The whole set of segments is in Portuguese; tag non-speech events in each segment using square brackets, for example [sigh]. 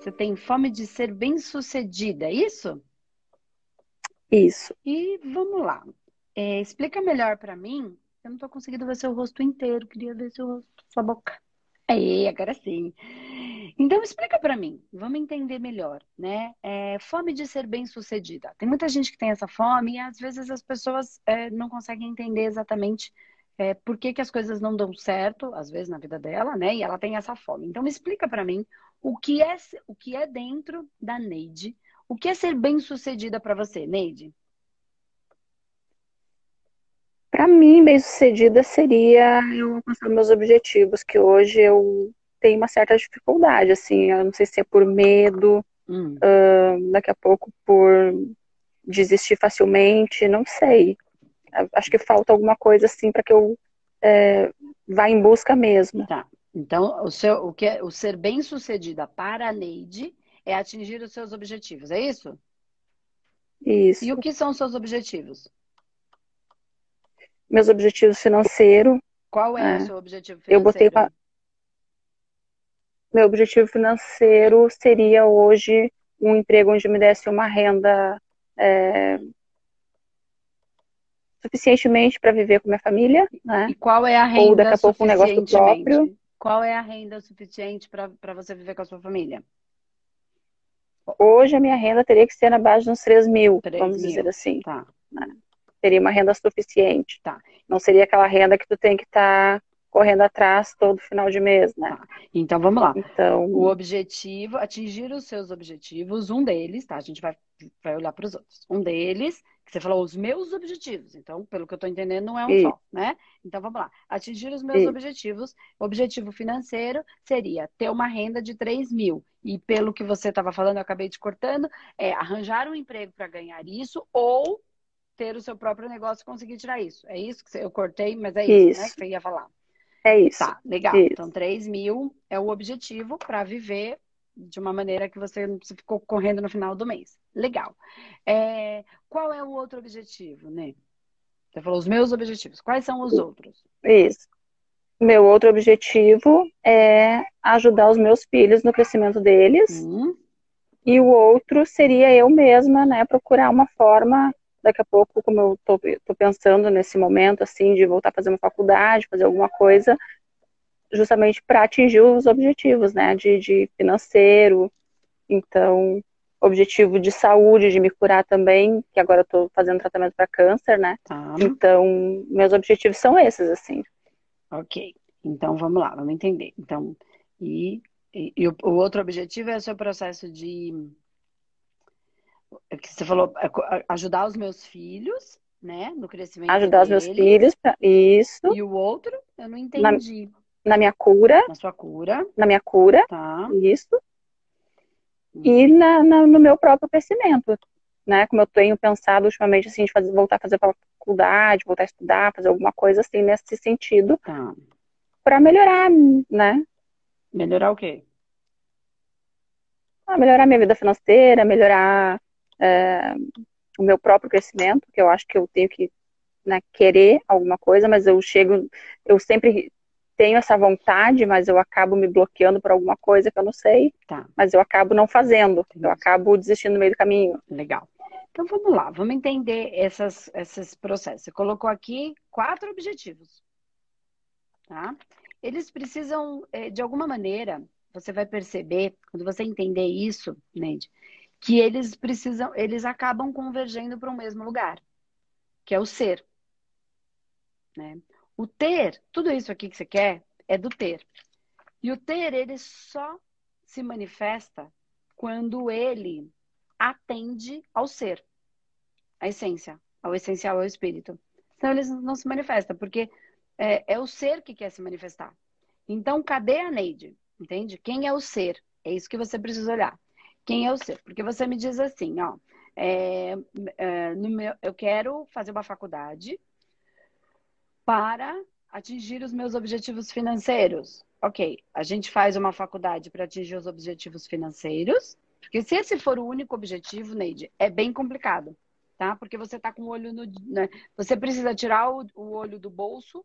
Você tem fome de ser bem-sucedida, é isso? Isso. E vamos lá. É, explica melhor para mim. Eu não estou conseguindo ver seu rosto inteiro. Queria ver seu rosto, sua boca. Aí, agora sim. Então explica para mim. Vamos entender melhor, né? É, fome de ser bem-sucedida. Tem muita gente que tem essa fome e às vezes as pessoas é, não conseguem entender exatamente é, por que, que as coisas não dão certo, às vezes na vida dela, né? E ela tem essa fome. Então explica para mim o que é o que é dentro da Neide. O que é ser bem-sucedida para você, Neide? Para mim, bem-sucedida seria eu alcançar meus objetivos, que hoje eu tenho uma certa dificuldade, assim, eu não sei se é por medo, hum. uh, daqui a pouco por desistir facilmente, não sei. Acho que falta alguma coisa assim para que eu é, vá em busca mesmo. Tá. Então, o, seu, o, que é, o ser bem-sucedida para a Neide é atingir os seus objetivos, é isso? Isso. E o que são os seus objetivos? Meus objetivos financeiros. Qual é, é. o seu objetivo financeiro? Eu botei pra... Meu objetivo financeiro seria hoje um emprego onde me desse uma renda é, suficientemente para viver com minha família, né? E qual é a renda Ou daqui a pouco um negócio próprio. Qual é a renda suficiente para você viver com a sua família? Hoje a minha renda teria que ser na base de uns 3 mil, 3 vamos mil. dizer assim. Tá. Né? Teria uma renda suficiente. Tá. Não seria aquela renda que tu tem que estar tá correndo atrás todo final de mês, né? Tá. Então vamos lá. Então, o objetivo, atingir os seus objetivos, um deles, tá? A gente vai, vai olhar para os outros. Um deles você falou os meus objetivos. Então, pelo que eu estou entendendo, não é um só, né? Então, vamos lá. Atingir os meus objetivos. Objetivo financeiro seria ter uma renda de 3 mil. E pelo que você estava falando, eu acabei te cortando, é arranjar um emprego para ganhar isso ou ter o seu próprio negócio e conseguir tirar isso. É isso que eu cortei, mas é isso, isso. né? Que você ia falar. É isso. Tá, legal. Isso. Então, 3 mil é o objetivo para viver de uma maneira que você não ficou correndo no final do mês. Legal. É, qual é o outro objetivo, né? Você falou os meus objetivos. Quais são os outros? Isso. Meu outro objetivo é ajudar os meus filhos no crescimento deles. Hum. E o outro seria eu mesma, né, procurar uma forma, daqui a pouco, como eu tô, tô pensando nesse momento, assim, de voltar a fazer uma faculdade, fazer alguma coisa, justamente para atingir os objetivos, né, de, de financeiro, então, objetivo de saúde, de me curar também, que agora eu tô fazendo tratamento para câncer, né, tá. então, meus objetivos são esses, assim. Ok, então vamos lá, vamos entender. Então, e, e, e o, o, outro objetivo é o seu processo de, é que você falou, é ajudar os meus filhos, né, no crescimento Ajudar deles. os meus filhos, isso. E o outro, eu não entendi. Na na minha cura. Na sua cura. Na minha cura. Tá. Isso. Hum. E na, na, no meu próprio crescimento. Né? Como eu tenho pensado ultimamente, assim, de fazer, voltar a fazer faculdade, voltar a estudar, fazer alguma coisa assim nesse sentido. Tá. Pra melhorar, né? Melhorar o quê? Ah, melhorar minha vida financeira, melhorar é, o meu próprio crescimento, que eu acho que eu tenho que né, querer alguma coisa, mas eu chego, eu sempre tenho essa vontade, mas eu acabo me bloqueando por alguma coisa que eu não sei. Tá. Mas eu acabo não fazendo. Entendi. Eu acabo desistindo no meio do caminho. Legal. Então vamos lá, vamos entender essas, esses processos. Você colocou aqui quatro objetivos. Tá? Eles precisam, eh, de alguma maneira, você vai perceber, quando você entender isso, Neide, que eles precisam, eles acabam convergendo para o mesmo lugar, que é o ser. Né? O ter, tudo isso aqui que você quer, é do ter. E o ter, ele só se manifesta quando ele atende ao ser, à essência, ao essencial, ao espírito. Senão ele não se manifesta, porque é, é o ser que quer se manifestar. Então, cadê a Neide? Entende? Quem é o ser? É isso que você precisa olhar. Quem é o ser? Porque você me diz assim, ó, é, é, meu, eu quero fazer uma faculdade para atingir os meus objetivos financeiros. Ok, a gente faz uma faculdade para atingir os objetivos financeiros, porque se esse for o único objetivo, Neide, é bem complicado, tá? Porque você está com o olho no. Né? Você precisa tirar o, o olho do bolso,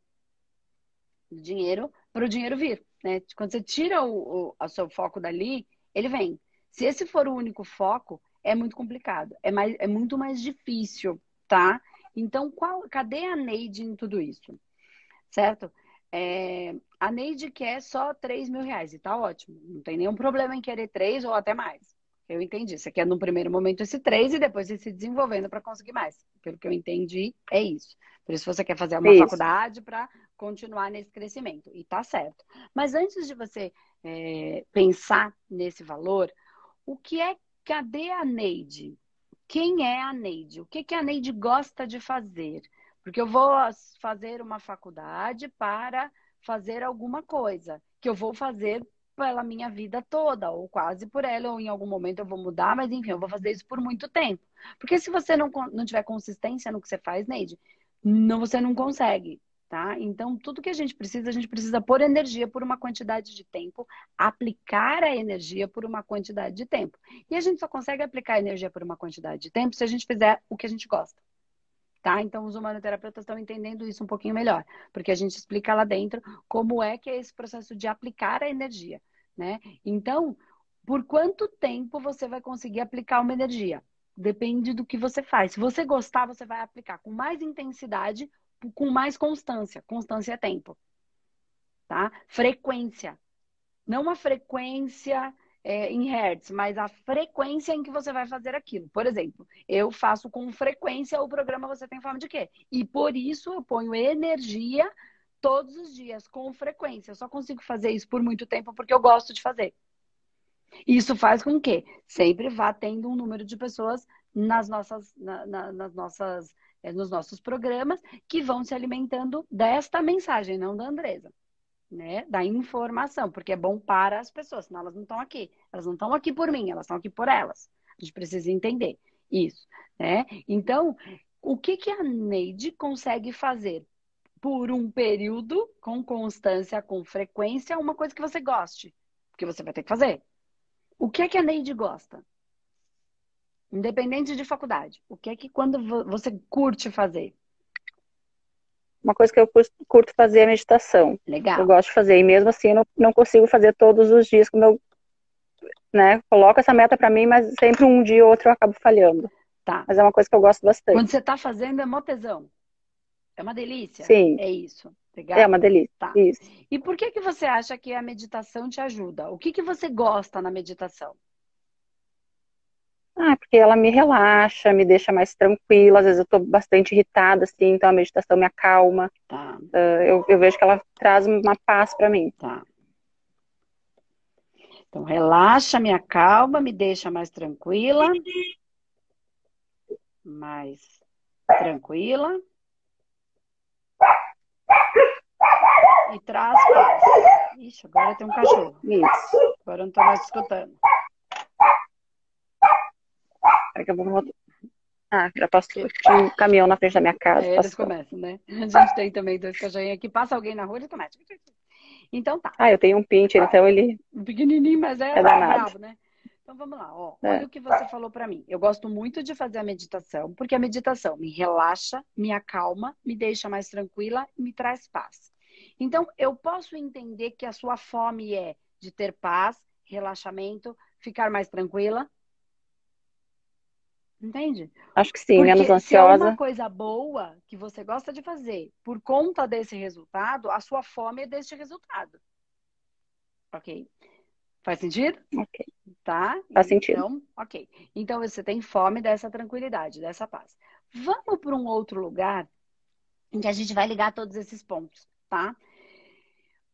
do dinheiro, para o dinheiro vir, né? Quando você tira o, o, o seu foco dali, ele vem. Se esse for o único foco, é muito complicado, é, mais, é muito mais difícil, tá? Então, qual, cadê a Neide em tudo isso? Certo? É, a Neide quer só 3 mil reais e tá ótimo. Não tem nenhum problema em querer 3 ou até mais. Eu entendi. Você quer no primeiro momento esse 3 e depois ir se desenvolvendo para conseguir mais. Pelo que eu entendi, é isso. Por isso você quer fazer uma isso. faculdade para continuar nesse crescimento. E tá certo. Mas antes de você é, pensar nesse valor, o que é, cadê a Neide? Quem é a Neide? O que, que a Neide gosta de fazer? Porque eu vou fazer uma faculdade para fazer alguma coisa que eu vou fazer pela minha vida toda, ou quase por ela, ou em algum momento eu vou mudar, mas enfim, eu vou fazer isso por muito tempo. Porque se você não, não tiver consistência no que você faz, Neide, não, você não consegue, tá? Então, tudo que a gente precisa, a gente precisa pôr energia por uma quantidade de tempo, aplicar a energia por uma quantidade de tempo. E a gente só consegue aplicar a energia por uma quantidade de tempo se a gente fizer o que a gente gosta. Tá? Então, os humanoterapeutas estão entendendo isso um pouquinho melhor, porque a gente explica lá dentro como é que é esse processo de aplicar a energia, né? Então, por quanto tempo você vai conseguir aplicar uma energia? Depende do que você faz. Se você gostar, você vai aplicar com mais intensidade, com mais constância. Constância é tempo. Tá? Frequência. Não uma frequência é, em hertz, mas a frequência em que você vai fazer aquilo. Por exemplo, eu faço com frequência o programa Você Tem Fome de Quê? E por isso eu ponho energia todos os dias, com frequência. Eu só consigo fazer isso por muito tempo porque eu gosto de fazer. Isso faz com que sempre vá tendo um número de pessoas nas nossas, na, na, nas nossas, nos nossos programas que vão se alimentando desta mensagem, não da Andresa né, da informação, porque é bom para as pessoas, senão elas não estão aqui. Elas não estão aqui por mim, elas estão aqui por elas. A gente precisa entender isso, né? Então, o que, que a Neide consegue fazer por um período, com constância, com frequência, uma coisa que você goste? Porque você vai ter que fazer. O que é que a Neide gosta? Independente de faculdade. O que é que quando você curte fazer? uma coisa que eu curto fazer é meditação. Legal. Eu gosto de fazer. E mesmo assim, eu não, não consigo fazer todos os dias, como eu né, coloco essa meta para mim, mas sempre um dia ou outro eu acabo falhando. Tá. Mas é uma coisa que eu gosto bastante. Quando você está fazendo, é mó tesão. É uma delícia. Sim. É isso. Legal? É uma delícia. Tá. Isso. E por que, que você acha que a meditação te ajuda? O que, que você gosta na meditação? Ah, porque ela me relaxa, me deixa mais tranquila. Às vezes eu tô bastante irritada, assim, então a meditação me acalma. Tá. Uh, eu, eu vejo que ela traz uma paz para mim. Tá. Então, relaxa, me acalma, me deixa mais tranquila. Mais tranquila. E traz paz. Ixi, agora tem um cachorro. Isso. Agora eu não tô mais escutando. Peraí que eu vou Ah, já passou. Tinha um caminhão na frente da minha casa. É, eles começam, né? [laughs] A gente tem também dois cachorrinhos aqui. Passa alguém na rua, eles começam. Então tá. Ah, eu tenho um pincher, então ele. Pequenininho, mas é, é bravo, né? Então vamos lá, ó. É. Olha o que você falou para mim. Eu gosto muito de fazer a meditação, porque a meditação me relaxa, me acalma, me deixa mais tranquila e me traz paz. Então, eu posso entender que a sua fome é de ter paz, relaxamento, ficar mais tranquila, Entende? Acho que sim, Porque menos ansiosa. Se é uma coisa boa que você gosta de fazer por conta desse resultado, a sua fome é deste resultado. Ok? Faz sentido? Ok. Tá? Faz sentido. Então, ok. Então você tem fome dessa tranquilidade, dessa paz. Vamos para um outro lugar em que a gente vai ligar todos esses pontos, tá?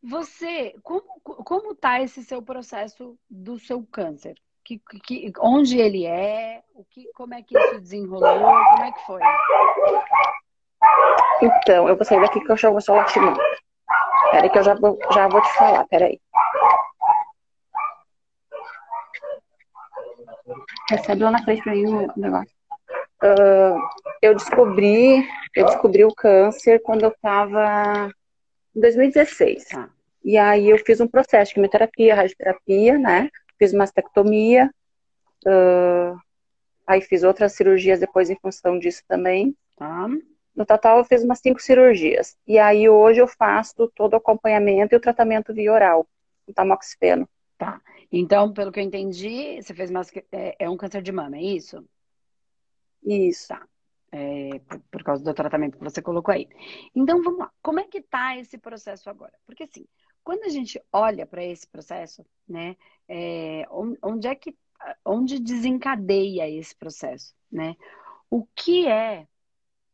Você, como, como tá esse seu processo do seu câncer? Que, que, onde ele é, o que, como é que isso desenrolou, como é que foi? Então, eu vou sair daqui que eu vou só latir muito. Peraí que eu já vou, já vou te falar, peraí. Recebe lá na frente pra mim o negócio. Uh, eu descobri, eu descobri o câncer quando eu tava em 2016. Ah. E aí eu fiz um processo de quimioterapia, radioterapia, né? Fiz mastectomia, uh, aí fiz outras cirurgias depois em função disso também. Tá. No total, eu fiz umas cinco cirurgias. E aí, hoje, eu faço todo o acompanhamento e o tratamento via oral, com tamoxifeno. Tá. Então, pelo que eu entendi, você fez mais é, é um câncer de mama, é isso? Isso. Tá. É, por, por, causa do tratamento que você colocou aí. Então, vamos lá. Como é que tá esse processo agora? Porque assim, quando a gente olha para esse processo, né, é, onde é que, onde desencadeia esse processo, né? O que é,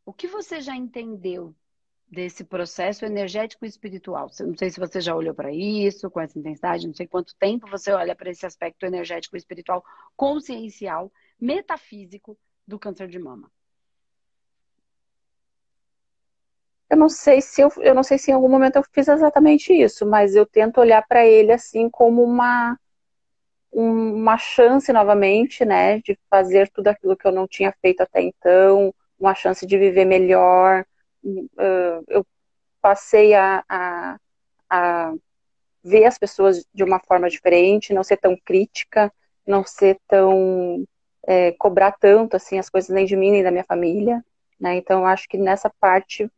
o que você já entendeu desse processo energético e espiritual? Não sei se você já olhou para isso com essa intensidade, não sei quanto tempo você olha para esse aspecto energético e espiritual, consciencial, metafísico do câncer de mama. Eu não sei se eu, eu não sei se em algum momento eu fiz exatamente isso, mas eu tento olhar para ele assim como uma uma chance novamente, né, de fazer tudo aquilo que eu não tinha feito até então, uma chance de viver melhor. Eu passei a, a, a ver as pessoas de uma forma diferente, não ser tão crítica, não ser tão é, cobrar tanto assim as coisas nem de mim nem da minha família, né? Então acho que nessa parte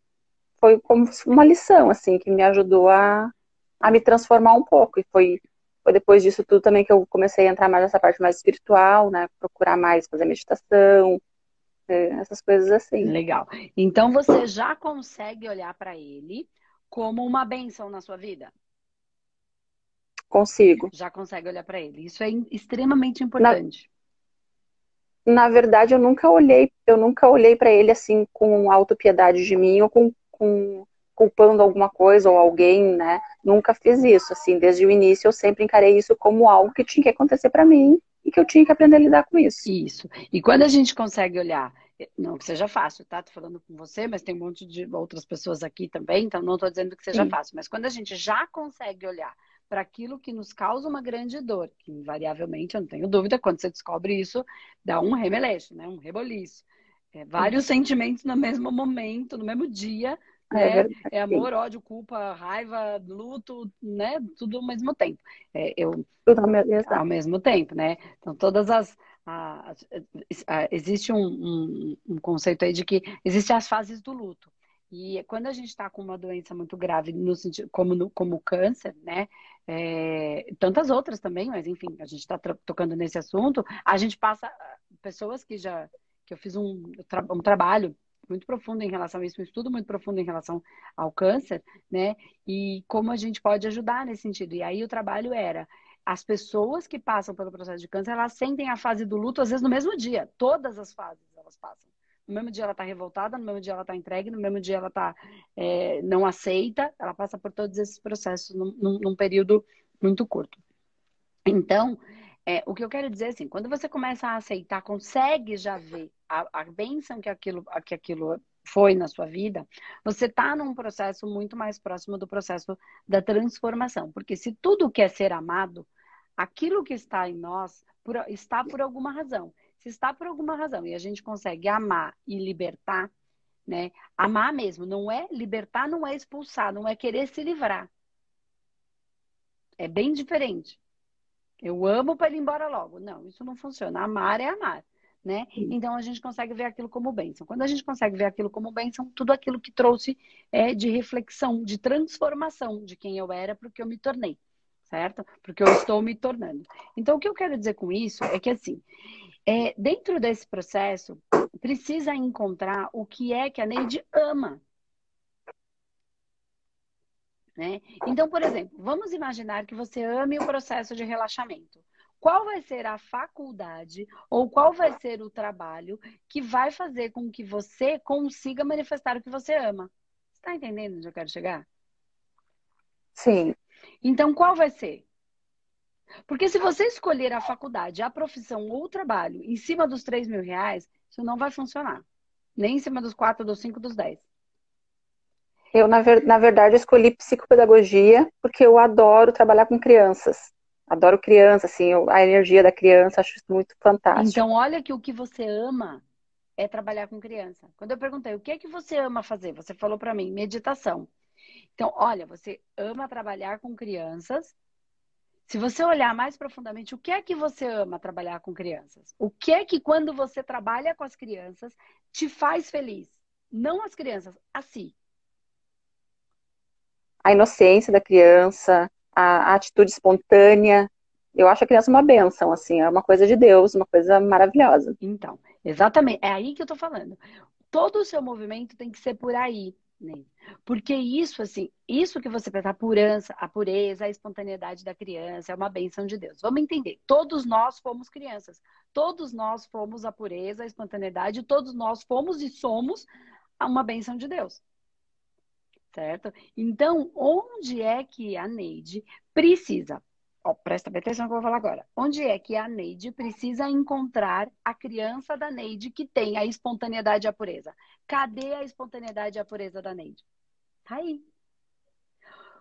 foi como uma lição, assim, que me ajudou a, a me transformar um pouco. E foi, foi depois disso tudo também que eu comecei a entrar mais nessa parte mais espiritual, né? Procurar mais fazer meditação, é, essas coisas assim. Legal. Então você já consegue olhar para ele como uma benção na sua vida? Consigo. Já consegue olhar para ele. Isso é extremamente importante. Na, na verdade, eu nunca olhei, eu nunca olhei para ele assim com autopiedade de mim ou com com culpando alguma coisa ou alguém, né? Nunca fiz isso, assim, desde o início eu sempre encarei isso como algo que tinha que acontecer para mim e que eu tinha que aprender a lidar com isso. Isso. E quando a gente consegue olhar, não que seja fácil, tá? Tô falando com você, mas tem um monte de outras pessoas aqui também, então não tô dizendo que seja Sim. fácil, mas quando a gente já consegue olhar para aquilo que nos causa uma grande dor, que invariavelmente, eu não tenho dúvida, quando você descobre isso, dá um remeleixo, né? Um reboliço. É, vários Sim. sentimentos no mesmo momento, no mesmo dia, é, né? É, amor, ódio, culpa, raiva, luto, né? Tudo ao mesmo tempo. É, eu, Tudo ao mesmo, ao mesmo tempo, né? Então, todas as. A, a, a, existe um, um, um, conceito aí de que existem as fases do luto. E quando a gente está com uma doença muito grave, no sentido, como, no, como câncer, né? É, tantas outras também, mas enfim, a gente está tocando nesse assunto, a gente passa. Pessoas que já. Que eu fiz um, um trabalho muito profundo em relação a isso, um estudo muito profundo em relação ao câncer, né? E como a gente pode ajudar nesse sentido. E aí o trabalho era as pessoas que passam pelo processo de câncer, elas sentem a fase do luto às vezes no mesmo dia. Todas as fases elas passam. No mesmo dia ela está revoltada, no mesmo dia ela está entregue, no mesmo dia ela está é, não aceita. Ela passa por todos esses processos num, num, período muito curto. Então, é, o que eu quero dizer é assim, quando você começa a aceitar, consegue já ver a, a bênção que aquilo, que aquilo foi na sua vida, você está num processo muito mais próximo do processo da transformação. Porque se tudo quer ser amado, aquilo que está em nós por, está por alguma razão. Se está por alguma razão e a gente consegue amar e libertar, né? Amar mesmo, não é libertar, não é expulsar, não é querer se livrar. É bem diferente. Eu amo para ir embora logo. Não, isso não funciona. Amar é amar né? Então a gente consegue ver aquilo como bênção. Quando a gente consegue ver aquilo como bênção, tudo aquilo que trouxe é de reflexão, de transformação de quem eu era para o que eu me tornei, certo? Porque eu estou me tornando. Então o que eu quero dizer com isso é que assim, é, dentro desse processo, precisa encontrar o que é que a Neide ama. Né? Então, por exemplo, vamos imaginar que você ame o processo de relaxamento qual vai ser a faculdade ou qual vai ser o trabalho que vai fazer com que você consiga manifestar o que você ama. Está entendendo onde eu quero chegar? Sim. Então, qual vai ser? Porque se você escolher a faculdade, a profissão ou o trabalho em cima dos 3 mil reais, isso não vai funcionar. Nem em cima dos 4, dos 5, dos 10. Eu, na, ver, na verdade, escolhi psicopedagogia porque eu adoro trabalhar com crianças. Adoro criança, assim, a energia da criança, acho isso muito fantástico. Então, olha que o que você ama é trabalhar com criança. Quando eu perguntei o que é que você ama fazer, você falou para mim meditação. Então, olha, você ama trabalhar com crianças. Se você olhar mais profundamente, o que é que você ama trabalhar com crianças? O que é que quando você trabalha com as crianças te faz feliz? Não as crianças, a si. A inocência da criança, a, a atitude espontânea, Eu acho a criança uma benção, assim, é uma coisa de Deus, uma coisa maravilhosa. Então, exatamente, é aí que eu tô falando. Todo o seu movimento tem que ser por aí, né? Porque isso, assim, isso que você pensa, a pureza, a pureza, a espontaneidade da criança é uma benção de Deus. Vamos entender. Todos nós fomos crianças. Todos nós fomos a pureza, a espontaneidade, todos nós fomos e somos uma benção de Deus. Certo? Então, onde é que a Neide precisa Ó, presta atenção no que eu vou falar agora. Onde é que a Neide precisa encontrar a criança da Neide que tem a espontaneidade e a pureza? Cadê a espontaneidade e a pureza da Neide? Tá aí.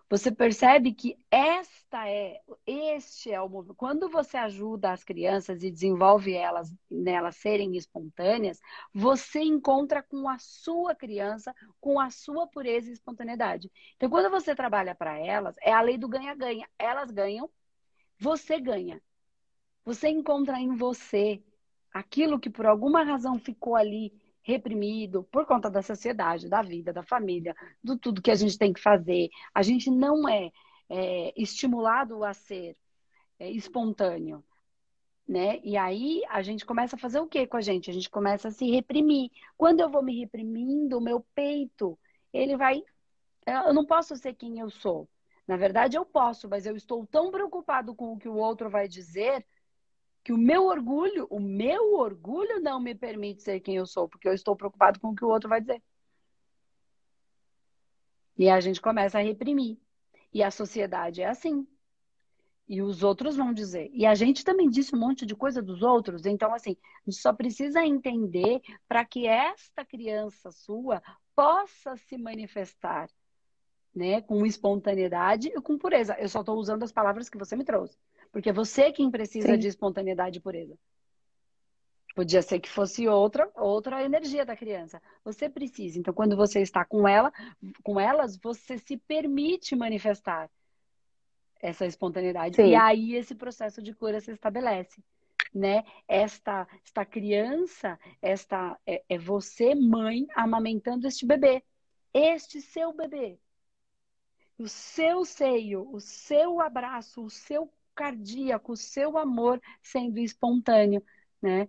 Você percebe que esta é, este é o movimento. Quando você ajuda as crianças e desenvolve elas nelas serem espontâneas, você encontra com a sua criança, com a sua pureza e espontaneidade. Então, quando você trabalha para elas, é a lei do ganha-ganha. Elas ganham você ganha. Você encontra em você aquilo que por alguma razão ficou ali reprimido por conta da sociedade, da vida, da família, do tudo que a gente tem que fazer. A gente não é, é estimulado a ser é, espontâneo. Né? E aí a gente começa a fazer o que com a gente? A gente começa a se reprimir. Quando eu vou me reprimindo, o meu peito, ele vai. Eu não posso ser quem eu sou. Na verdade, eu posso, mas eu estou tão preocupado com o que o outro vai dizer que o meu orgulho, o meu orgulho não me permite ser quem eu sou, porque eu estou preocupado com o que o outro vai dizer. E a gente começa a reprimir. E a sociedade é assim. E os outros vão dizer. E a gente também disse um monte de coisa dos outros. Então, assim, a gente só precisa entender para que esta criança sua possa se manifestar né? Com espontaneidade e com pureza. Eu só estou usando as palavras que você me trouxe. Porque é você quem precisa Sim. de espontaneidade e pureza. Podia ser que fosse outra, outra energia da criança. Você precisa. Então, quando você está com ela, com elas, você se permite manifestar essa espontaneidade. Sim. E aí esse processo de cura se estabelece. Né? Esta, esta criança, esta é, é você, mãe, amamentando este bebê. Este seu bebê o seu seio, o seu abraço, o seu cardíaco, o seu amor sendo espontâneo, né?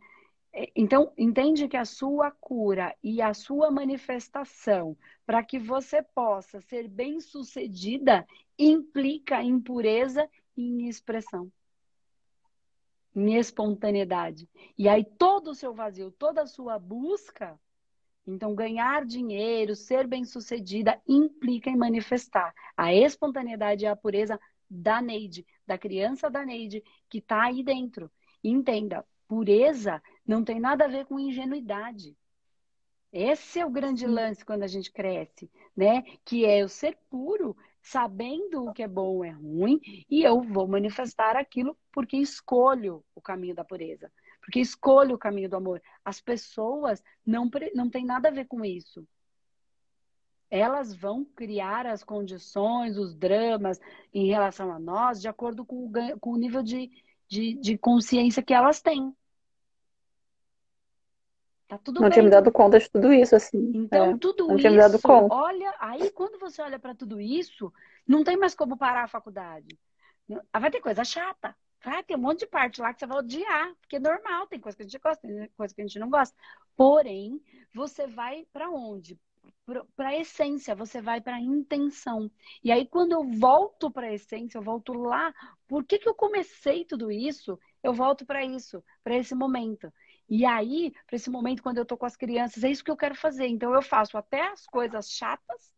É, então, entende que a sua cura e a sua manifestação para que você possa ser bem-sucedida implica em pureza e em expressão, em espontaneidade. E aí todo o seu vazio, toda a sua busca então, ganhar dinheiro, ser bem-sucedida, implica em manifestar a espontaneidade e a pureza da Neide, da criança da Neide, que está aí dentro. entenda, pureza não tem nada a ver com ingenuidade. Esse é o grande lance quando a gente cresce, né? Que é eu ser puro, sabendo o que é bom é ruim, e eu vou manifestar aquilo porque escolho o caminho da pureza. Porque escolha o caminho do amor. As pessoas não, não tem nada a ver com isso. Elas vão criar as condições, os dramas em relação a nós de acordo com o, com o nível de, de, de consciência que elas têm. Tá tudo não bem. tinha me dado conta de tudo isso, assim. Então, é, tudo não isso. Tinha me dado conta. Olha, aí quando você olha para tudo isso, não tem mais como parar a faculdade. Vai ter coisa chata. Ter um monte de parte lá que você vai odiar, porque é normal, tem coisa que a gente gosta, tem coisa que a gente não gosta. Porém, você vai para onde? Para a essência, você vai para a intenção. E aí, quando eu volto para a essência, eu volto lá. Por que, que eu comecei tudo isso? Eu volto para isso, para esse momento. E aí, para esse momento, quando eu tô com as crianças, é isso que eu quero fazer. Então, eu faço até as coisas chatas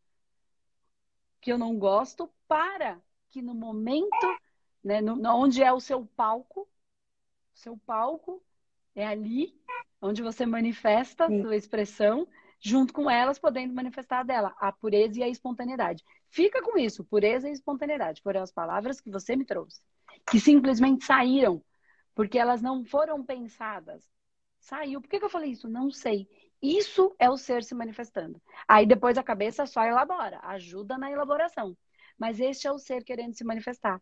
que eu não gosto, para que no momento né? No, onde é o seu palco. O seu palco é ali onde você manifesta a sua expressão, junto com elas podendo manifestar dela a pureza e a espontaneidade. Fica com isso, pureza e espontaneidade. Foram as palavras que você me trouxe, que simplesmente saíram, porque elas não foram pensadas. Saiu. Por que, que eu falei isso? Não sei. Isso é o ser se manifestando. Aí depois a cabeça só elabora, ajuda na elaboração. Mas este é o ser querendo se manifestar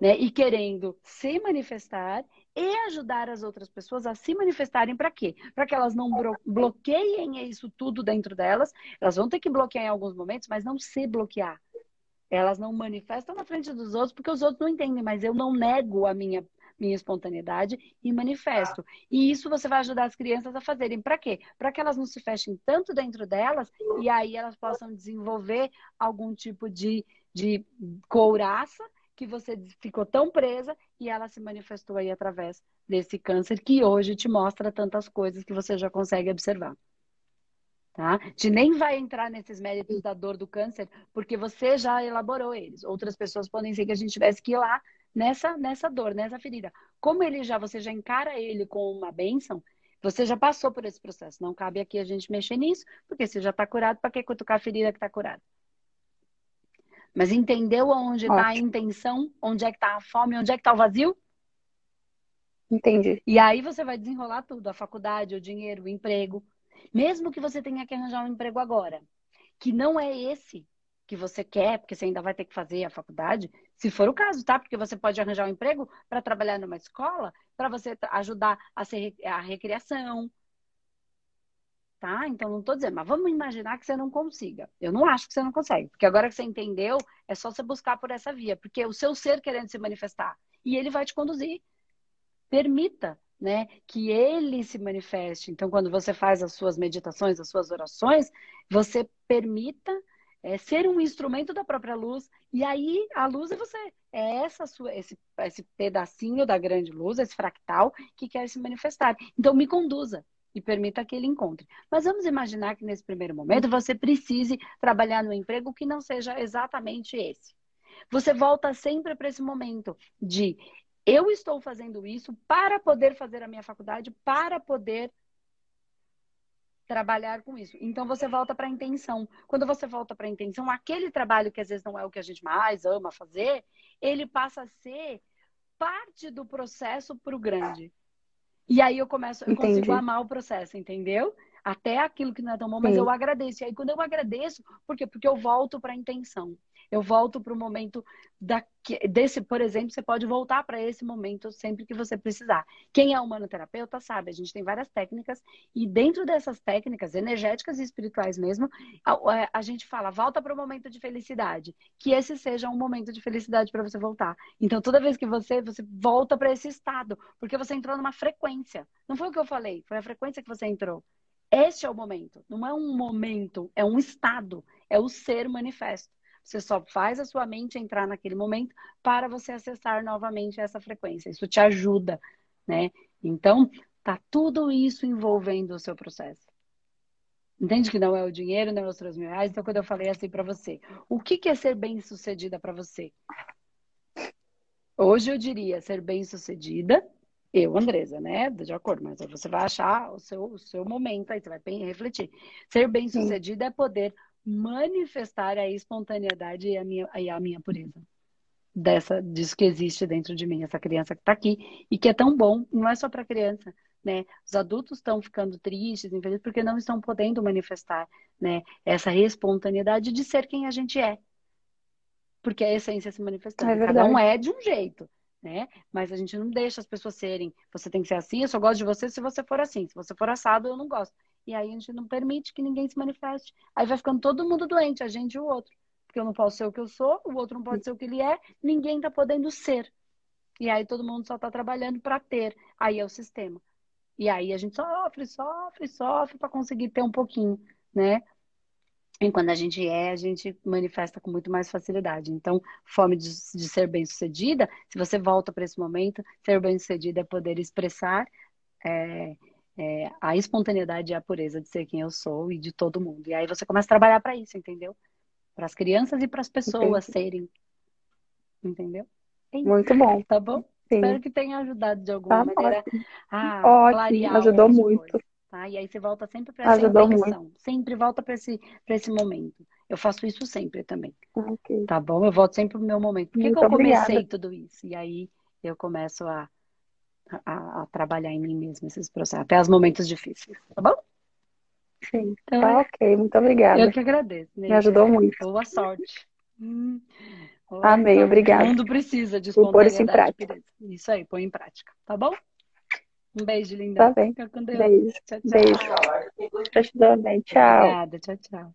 né? E querendo se manifestar e ajudar as outras pessoas a se manifestarem para quê? Para que elas não bloqueiem isso tudo dentro delas. Elas vão ter que bloquear em alguns momentos, mas não se bloquear. Elas não manifestam na frente dos outros porque os outros não entendem, mas eu não nego a minha minha espontaneidade e manifesto. E isso você vai ajudar as crianças a fazerem. Para quê? Para que elas não se fechem tanto dentro delas e aí elas possam desenvolver algum tipo de, de couraça que você ficou tão presa e ela se manifestou aí através desse câncer que hoje te mostra tantas coisas que você já consegue observar. Tá? A gente nem vai entrar nesses méritos da dor do câncer, porque você já elaborou eles. Outras pessoas podem ser que a gente tivesse que ir lá nessa, nessa dor, nessa ferida. Como ele já, você já encara ele com uma bênção, você já passou por esse processo. Não cabe aqui a gente mexer nisso, porque você já está curado, para que cutucar a ferida que está curada? Mas entendeu onde está a intenção, onde é que está a fome, onde é que está o vazio? Entendi. E aí você vai desenrolar tudo, a faculdade, o dinheiro, o emprego. Mesmo que você tenha que arranjar um emprego agora, que não é esse que você quer, porque você ainda vai ter que fazer a faculdade, se for o caso, tá? Porque você pode arranjar um emprego para trabalhar numa escola, para você ajudar a ser a recreação. Tá? Então não estou dizendo, mas vamos imaginar que você não consiga. Eu não acho que você não consegue, porque agora que você entendeu, é só você buscar por essa via, porque o seu ser querendo se manifestar e ele vai te conduzir. Permita né? Que ele se manifeste. Então, quando você faz as suas meditações, as suas orações, você permita é, ser um instrumento da própria luz. E aí a luz é você. É essa sua, esse, esse pedacinho da grande luz, esse fractal, que quer se manifestar. Então me conduza e permita que ele encontre. Mas vamos imaginar que nesse primeiro momento você precise trabalhar no emprego que não seja exatamente esse. Você volta sempre para esse momento de eu estou fazendo isso para poder fazer a minha faculdade, para poder trabalhar com isso. Então você volta para a intenção. Quando você volta para a intenção, aquele trabalho que às vezes não é o que a gente mais ama fazer, ele passa a ser parte do processo para o grande. E aí eu começo, eu Entendi. consigo amar o processo, entendeu? Até aquilo que não é tão bom, mas Sim. eu agradeço. E aí quando eu agradeço, por quê? Porque eu volto para a intenção eu volto para o momento da, desse, por exemplo, você pode voltar para esse momento sempre que você precisar. Quem é humanoterapeuta sabe, a gente tem várias técnicas e dentro dessas técnicas energéticas e espirituais mesmo, a, a gente fala, volta para o momento de felicidade, que esse seja um momento de felicidade para você voltar. Então, toda vez que você, você volta para esse estado, porque você entrou numa frequência. Não foi o que eu falei, foi a frequência que você entrou. Este é o momento, não é um momento, é um estado, é o ser manifesto. Você só faz a sua mente entrar naquele momento para você acessar novamente essa frequência. Isso te ajuda, né? Então, tá tudo isso envolvendo o seu processo. Entende que não é o dinheiro, não é os 3 mil reais? Então, quando eu falei assim para você, o que, que é ser bem-sucedida para você? Hoje eu diria ser bem-sucedida, eu, Andresa, né? De acordo, mas você vai achar o seu, o seu momento aí, você vai refletir. Ser bem-sucedida é poder manifestar a espontaneidade e a minha, e a minha pureza. Dessa, disso que existe dentro de mim, essa criança que está aqui e que é tão bom, não é só para criança, né? Os adultos estão ficando tristes, infelizes, porque não estão podendo manifestar, né? Essa espontaneidade de ser quem a gente é, porque a essência se manifestando. É Cada um é de um jeito, né? Mas a gente não deixa as pessoas serem. Você tem que ser assim. Eu só gosto de você se você for assim. Se você for assado, eu não gosto. E aí a gente não permite que ninguém se manifeste. Aí vai ficando todo mundo doente, a gente e o outro. Porque eu não posso ser o que eu sou, o outro não pode ser o que ele é, ninguém está podendo ser. E aí todo mundo só está trabalhando para ter. Aí é o sistema. E aí a gente sofre, sofre, sofre para conseguir ter um pouquinho, né? E quando a gente é, a gente manifesta com muito mais facilidade. Então, fome de, de ser bem-sucedida, se você volta para esse momento, ser bem-sucedida é poder expressar é, é, a espontaneidade e a pureza de ser quem eu sou e de todo mundo. E aí você começa a trabalhar para isso, entendeu? Para as crianças e para as pessoas Entendi. serem. Entendeu? É muito bom. Tá bom? Sim. Espero que tenha ajudado de alguma tá maneira ótimo. a ótimo. clarear ajudou muito. Coisas, tá? E aí você volta sempre para essa intenção. Muito. Sempre volta para esse, esse momento. Eu faço isso sempre também. Okay. Tá bom? Eu volto sempre pro meu momento. Por que, que eu comecei obrigada. tudo isso? E aí eu começo a a, a, trabalhar em mim mesmo esses processos, até os momentos difíceis, tá bom? Sim, então, tá ok, muito obrigada. Eu que agradeço. Né? Me ajudou muito. Boa sorte. Hum. Amém, obrigada. O mundo precisa de. Pôr isso em prática. Isso aí, põe em prática, tá bom? Um beijo, linda. Tá bem. Beijo. Tchau, tchau. Beijo. Gratidão, bem. Tchau. Obrigada, tchau, tchau.